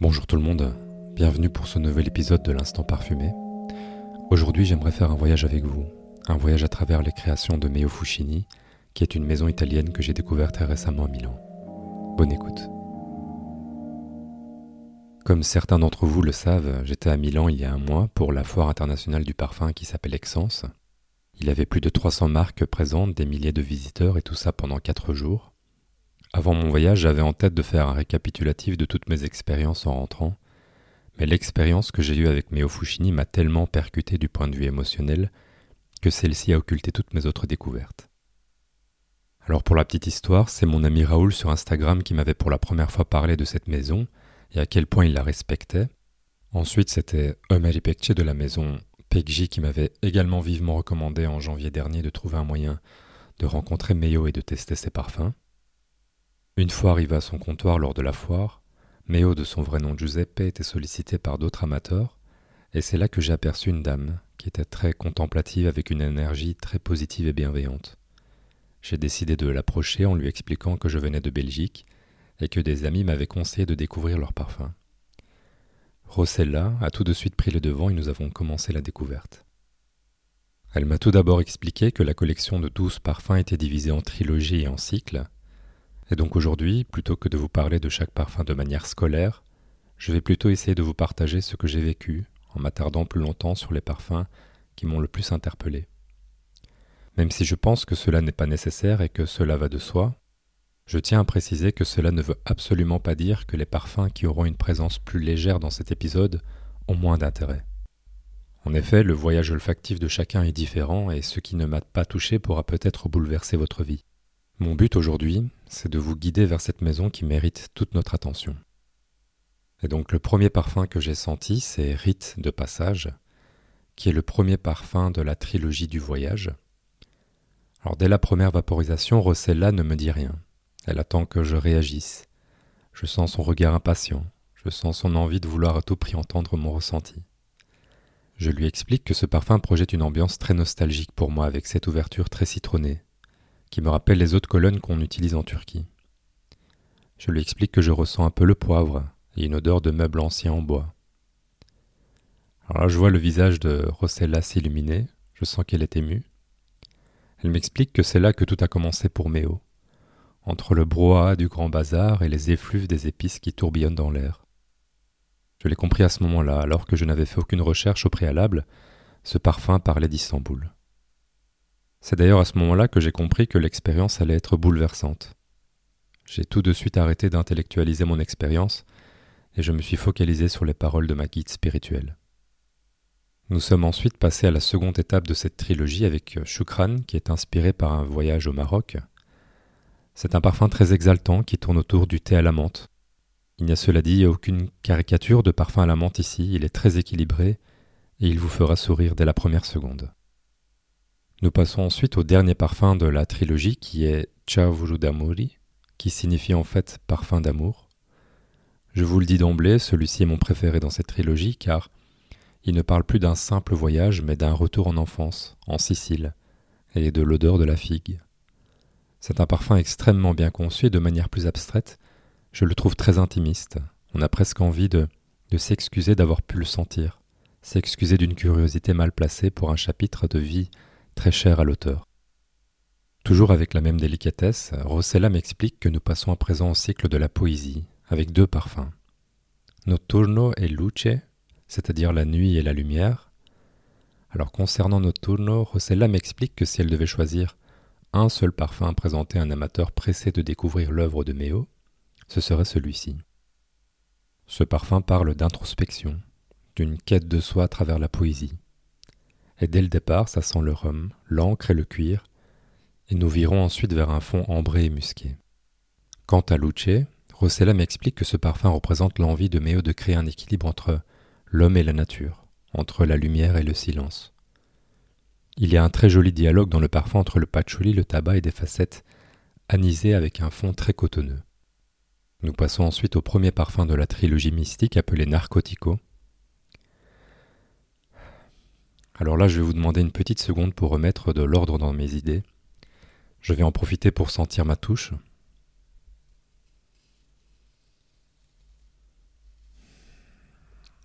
Bonjour tout le monde, bienvenue pour ce nouvel épisode de l'Instant Parfumé. Aujourd'hui j'aimerais faire un voyage avec vous, un voyage à travers les créations de Meo Fucini, qui est une maison italienne que j'ai découverte récemment à Milan. Bonne écoute. Comme certains d'entre vous le savent, j'étais à Milan il y a un mois pour la foire internationale du parfum qui s'appelle Essence. Il y avait plus de 300 marques présentes, des milliers de visiteurs et tout ça pendant 4 jours. Avant mon voyage, j'avais en tête de faire un récapitulatif de toutes mes expériences en rentrant, mais l'expérience que j'ai eue avec Meo Fushini m'a tellement percuté du point de vue émotionnel que celle-ci a occulté toutes mes autres découvertes. Alors pour la petite histoire, c'est mon ami Raoul sur Instagram qui m'avait pour la première fois parlé de cette maison et à quel point il la respectait. Ensuite, c'était Omeri Pekche de la maison Pekji qui m'avait également vivement recommandé en janvier dernier de trouver un moyen de rencontrer Meo et de tester ses parfums. Une fois arrivé à son comptoir lors de la foire, Méo de son vrai nom Giuseppe était sollicité par d'autres amateurs, et c'est là que j'ai aperçu une dame qui était très contemplative avec une énergie très positive et bienveillante. J'ai décidé de l'approcher en lui expliquant que je venais de Belgique et que des amis m'avaient conseillé de découvrir leur parfum. Rossella a tout de suite pris le devant et nous avons commencé la découverte. Elle m'a tout d'abord expliqué que la collection de douze parfums était divisée en trilogies et en cycles, et donc aujourd'hui, plutôt que de vous parler de chaque parfum de manière scolaire, je vais plutôt essayer de vous partager ce que j'ai vécu en m'attardant plus longtemps sur les parfums qui m'ont le plus interpellé. Même si je pense que cela n'est pas nécessaire et que cela va de soi, je tiens à préciser que cela ne veut absolument pas dire que les parfums qui auront une présence plus légère dans cet épisode ont moins d'intérêt. En effet, le voyage olfactif de chacun est différent et ce qui ne m'a pas touché pourra peut-être bouleverser votre vie. Mon but aujourd'hui, c'est de vous guider vers cette maison qui mérite toute notre attention. Et donc le premier parfum que j'ai senti, c'est Rite de passage, qui est le premier parfum de la trilogie du voyage. Alors dès la première vaporisation, Rossella ne me dit rien. Elle attend que je réagisse. Je sens son regard impatient, je sens son envie de vouloir à tout prix entendre mon ressenti. Je lui explique que ce parfum projette une ambiance très nostalgique pour moi avec cette ouverture très citronnée, qui me rappelle les autres colonnes qu'on utilise en Turquie. Je lui explique que je ressens un peu le poivre et une odeur de meubles anciens en bois. Alors là, je vois le visage de Rossella s'illuminer, je sens qu'elle est émue. Elle m'explique que c'est là que tout a commencé pour Méo, entre le brouhaha du grand bazar et les effluves des épices qui tourbillonnent dans l'air. Je l'ai compris à ce moment-là, alors que je n'avais fait aucune recherche au préalable, ce parfum parlait d'Istanbul. C'est d'ailleurs à ce moment-là que j'ai compris que l'expérience allait être bouleversante. J'ai tout de suite arrêté d'intellectualiser mon expérience et je me suis focalisé sur les paroles de ma guide spirituelle. Nous sommes ensuite passés à la seconde étape de cette trilogie avec Shukran qui est inspiré par un voyage au Maroc. C'est un parfum très exaltant qui tourne autour du thé à la menthe. Il n'y a cela dit aucune caricature de parfum à la menthe ici, il est très équilibré et il vous fera sourire dès la première seconde. Nous passons ensuite au dernier parfum de la trilogie qui est Chavurudamuri, qui signifie en fait parfum d'amour. Je vous le dis d'emblée, celui-ci est mon préféré dans cette trilogie car il ne parle plus d'un simple voyage mais d'un retour en enfance, en Sicile, et de l'odeur de la figue. C'est un parfum extrêmement bien conçu et de manière plus abstraite, je le trouve très intimiste. On a presque envie de s'excuser d'avoir pu le sentir, s'excuser d'une curiosité mal placée pour un chapitre de vie très cher à l'auteur. Toujours avec la même délicatesse, Rossella m'explique que nous passons à présent au cycle de la poésie, avec deux parfums. Notturno et Luce, c'est-à-dire la nuit et la lumière. Alors concernant Notturno, Rossella m'explique que si elle devait choisir un seul parfum à présenter à un amateur pressé de découvrir l'œuvre de Méo, ce serait celui-ci. Ce parfum parle d'introspection, d'une quête de soi à travers la poésie et dès le départ, ça sent le rhum, l'encre et le cuir, et nous virons ensuite vers un fond ambré et musqué. Quant à Luce, Rossella m'explique que ce parfum représente l'envie de Méo de créer un équilibre entre l'homme et la nature, entre la lumière et le silence. Il y a un très joli dialogue dans le parfum entre le patchouli, le tabac et des facettes anisées avec un fond très cotonneux. Nous passons ensuite au premier parfum de la trilogie mystique appelé Narcotico, Alors là, je vais vous demander une petite seconde pour remettre de l'ordre dans mes idées. Je vais en profiter pour sentir ma touche.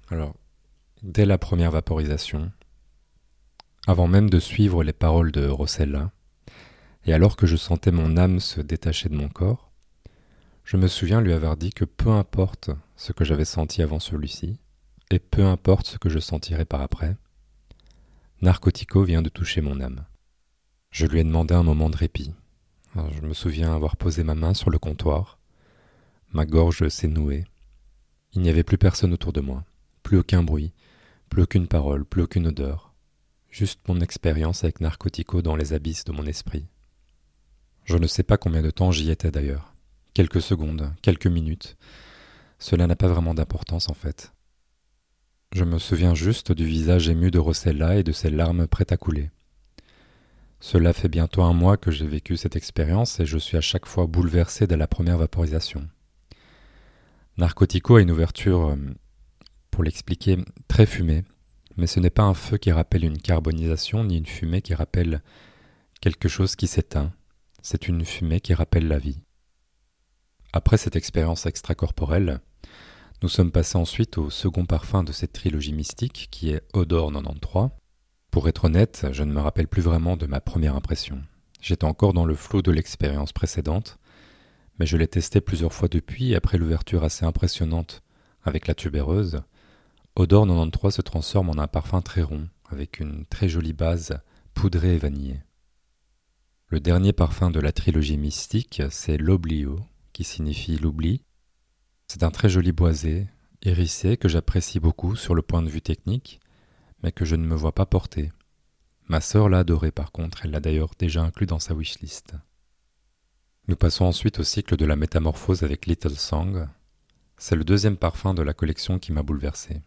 Alors, dès la première vaporisation, avant même de suivre les paroles de Rossella, et alors que je sentais mon âme se détacher de mon corps, je me souviens lui avoir dit que peu importe ce que j'avais senti avant celui-ci, et peu importe ce que je sentirai par après, Narcotico vient de toucher mon âme. Je lui ai demandé un moment de répit. je me souviens avoir posé ma main sur le comptoir. Ma gorge s'est nouée. Il n'y avait plus personne autour de moi, plus aucun bruit, plus aucune parole, plus aucune odeur, juste mon expérience avec Narcotico dans les abysses de mon esprit. Je ne sais pas combien de temps j'y étais d'ailleurs. Quelques secondes, quelques minutes. Cela n'a pas vraiment d'importance en fait. Je me souviens juste du visage ému de Rossella et de ses larmes prêtes à couler. Cela fait bientôt un mois que j'ai vécu cette expérience et je suis à chaque fois bouleversé dès la première vaporisation. Narcotico a une ouverture, euh, pour l'expliquer, très fumée, mais ce n'est pas un feu qui rappelle une carbonisation ni une fumée qui rappelle quelque chose qui s'éteint, c'est une fumée qui rappelle la vie. Après cette expérience extracorporelle, nous sommes passés ensuite au second parfum de cette trilogie mystique qui est Odor 93. Pour être honnête, je ne me rappelle plus vraiment de ma première impression. J'étais encore dans le flot de l'expérience précédente, mais je l'ai testé plusieurs fois depuis après l'ouverture assez impressionnante avec la tubéreuse, Odor 93 se transforme en un parfum très rond, avec une très jolie base poudrée et vanillée. Le dernier parfum de la trilogie mystique, c'est l'Oblio, qui signifie l'oubli. C'est un très joli boisé, hérissé, que j'apprécie beaucoup sur le point de vue technique, mais que je ne me vois pas porter. Ma sœur l'a adoré par contre, elle l'a d'ailleurs déjà inclus dans sa wishlist. Nous passons ensuite au cycle de la métamorphose avec Little Song. C'est le deuxième parfum de la collection qui m'a bouleversé.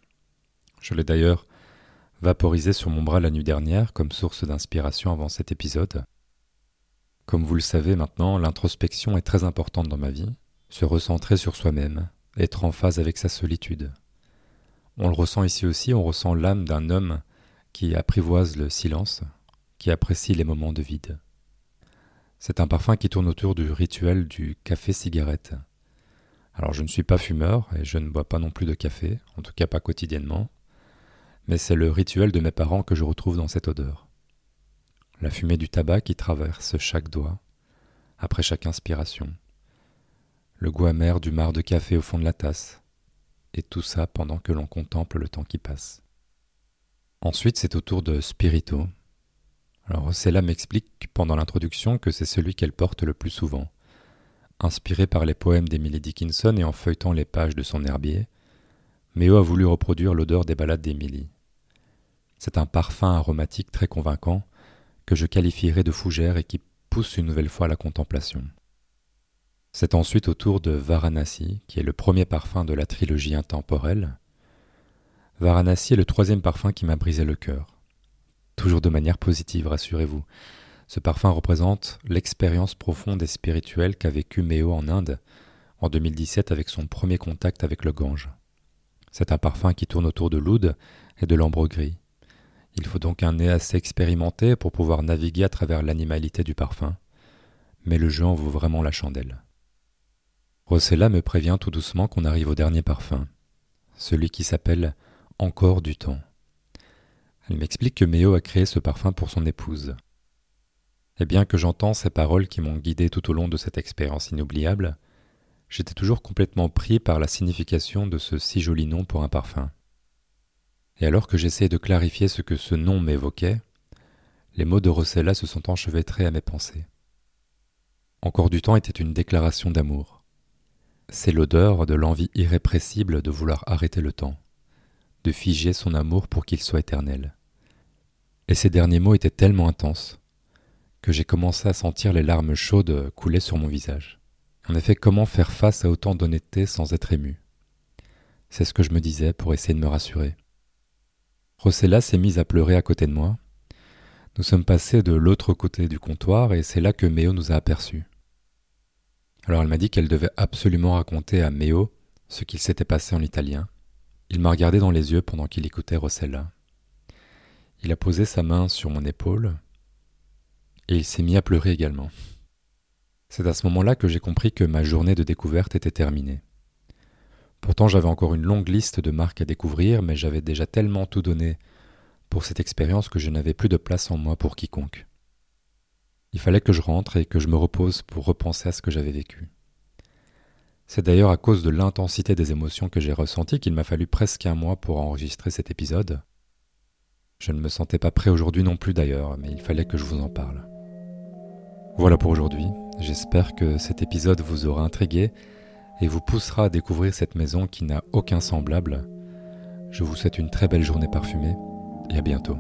Je l'ai d'ailleurs vaporisé sur mon bras la nuit dernière comme source d'inspiration avant cet épisode. Comme vous le savez maintenant, l'introspection est très importante dans ma vie, se recentrer sur soi-même, être en phase avec sa solitude. On le ressent ici aussi, on ressent l'âme d'un homme qui apprivoise le silence, qui apprécie les moments de vide. C'est un parfum qui tourne autour du rituel du café-cigarette. Alors je ne suis pas fumeur et je ne bois pas non plus de café, en tout cas pas quotidiennement, mais c'est le rituel de mes parents que je retrouve dans cette odeur la fumée du tabac qui traverse chaque doigt, après chaque inspiration, le goût amer du marc de café au fond de la tasse, et tout ça pendant que l'on contemple le temps qui passe. Ensuite, c'est au tour de Spirito. Alors, Cella m'explique pendant l'introduction que c'est celui qu'elle porte le plus souvent. Inspiré par les poèmes d'Emily Dickinson et en feuilletant les pages de son herbier, Méo a voulu reproduire l'odeur des ballades d'Emily. C'est un parfum aromatique très convaincant que je qualifierais de fougère et qui pousse une nouvelle fois à la contemplation. C'est ensuite au tour de Varanasi, qui est le premier parfum de la trilogie intemporelle. Varanasi est le troisième parfum qui m'a brisé le cœur. Toujours de manière positive, rassurez-vous. Ce parfum représente l'expérience profonde et spirituelle qu'a vécu Méo en Inde en 2017 avec son premier contact avec le Gange. C'est un parfum qui tourne autour de l'oud et de l'ambre gris. Il faut donc un nez assez expérimenté pour pouvoir naviguer à travers l'animalité du parfum, mais le jeu en vaut vraiment la chandelle. Rossella me prévient tout doucement qu'on arrive au dernier parfum, celui qui s'appelle Encore du temps. Elle m'explique que Méo a créé ce parfum pour son épouse. Et bien que j'entends ces paroles qui m'ont guidé tout au long de cette expérience inoubliable, j'étais toujours complètement pris par la signification de ce si joli nom pour un parfum. Et alors que j'essayais de clarifier ce que ce nom m'évoquait, les mots de Rossella se sont enchevêtrés à mes pensées. Encore du temps était une déclaration d'amour. C'est l'odeur de l'envie irrépressible de vouloir arrêter le temps, de figer son amour pour qu'il soit éternel. Et ces derniers mots étaient tellement intenses que j'ai commencé à sentir les larmes chaudes couler sur mon visage. En effet, comment faire face à autant d'honnêteté sans être ému? C'est ce que je me disais pour essayer de me rassurer. Rossella s'est mise à pleurer à côté de moi. Nous sommes passés de l'autre côté du comptoir et c'est là que Méo nous a aperçus. Alors elle m'a dit qu'elle devait absolument raconter à Méo ce qu'il s'était passé en italien. Il m'a regardé dans les yeux pendant qu'il écoutait Rossella. Il a posé sa main sur mon épaule et il s'est mis à pleurer également. C'est à ce moment-là que j'ai compris que ma journée de découverte était terminée. Pourtant j'avais encore une longue liste de marques à découvrir, mais j'avais déjà tellement tout donné pour cette expérience que je n'avais plus de place en moi pour quiconque. Il fallait que je rentre et que je me repose pour repenser à ce que j'avais vécu. C'est d'ailleurs à cause de l'intensité des émotions que j'ai ressenties qu'il m'a fallu presque un mois pour enregistrer cet épisode. Je ne me sentais pas prêt aujourd'hui non plus d'ailleurs, mais il fallait que je vous en parle. Voilà pour aujourd'hui, j'espère que cet épisode vous aura intrigué et vous poussera à découvrir cette maison qui n'a aucun semblable. Je vous souhaite une très belle journée parfumée et à bientôt.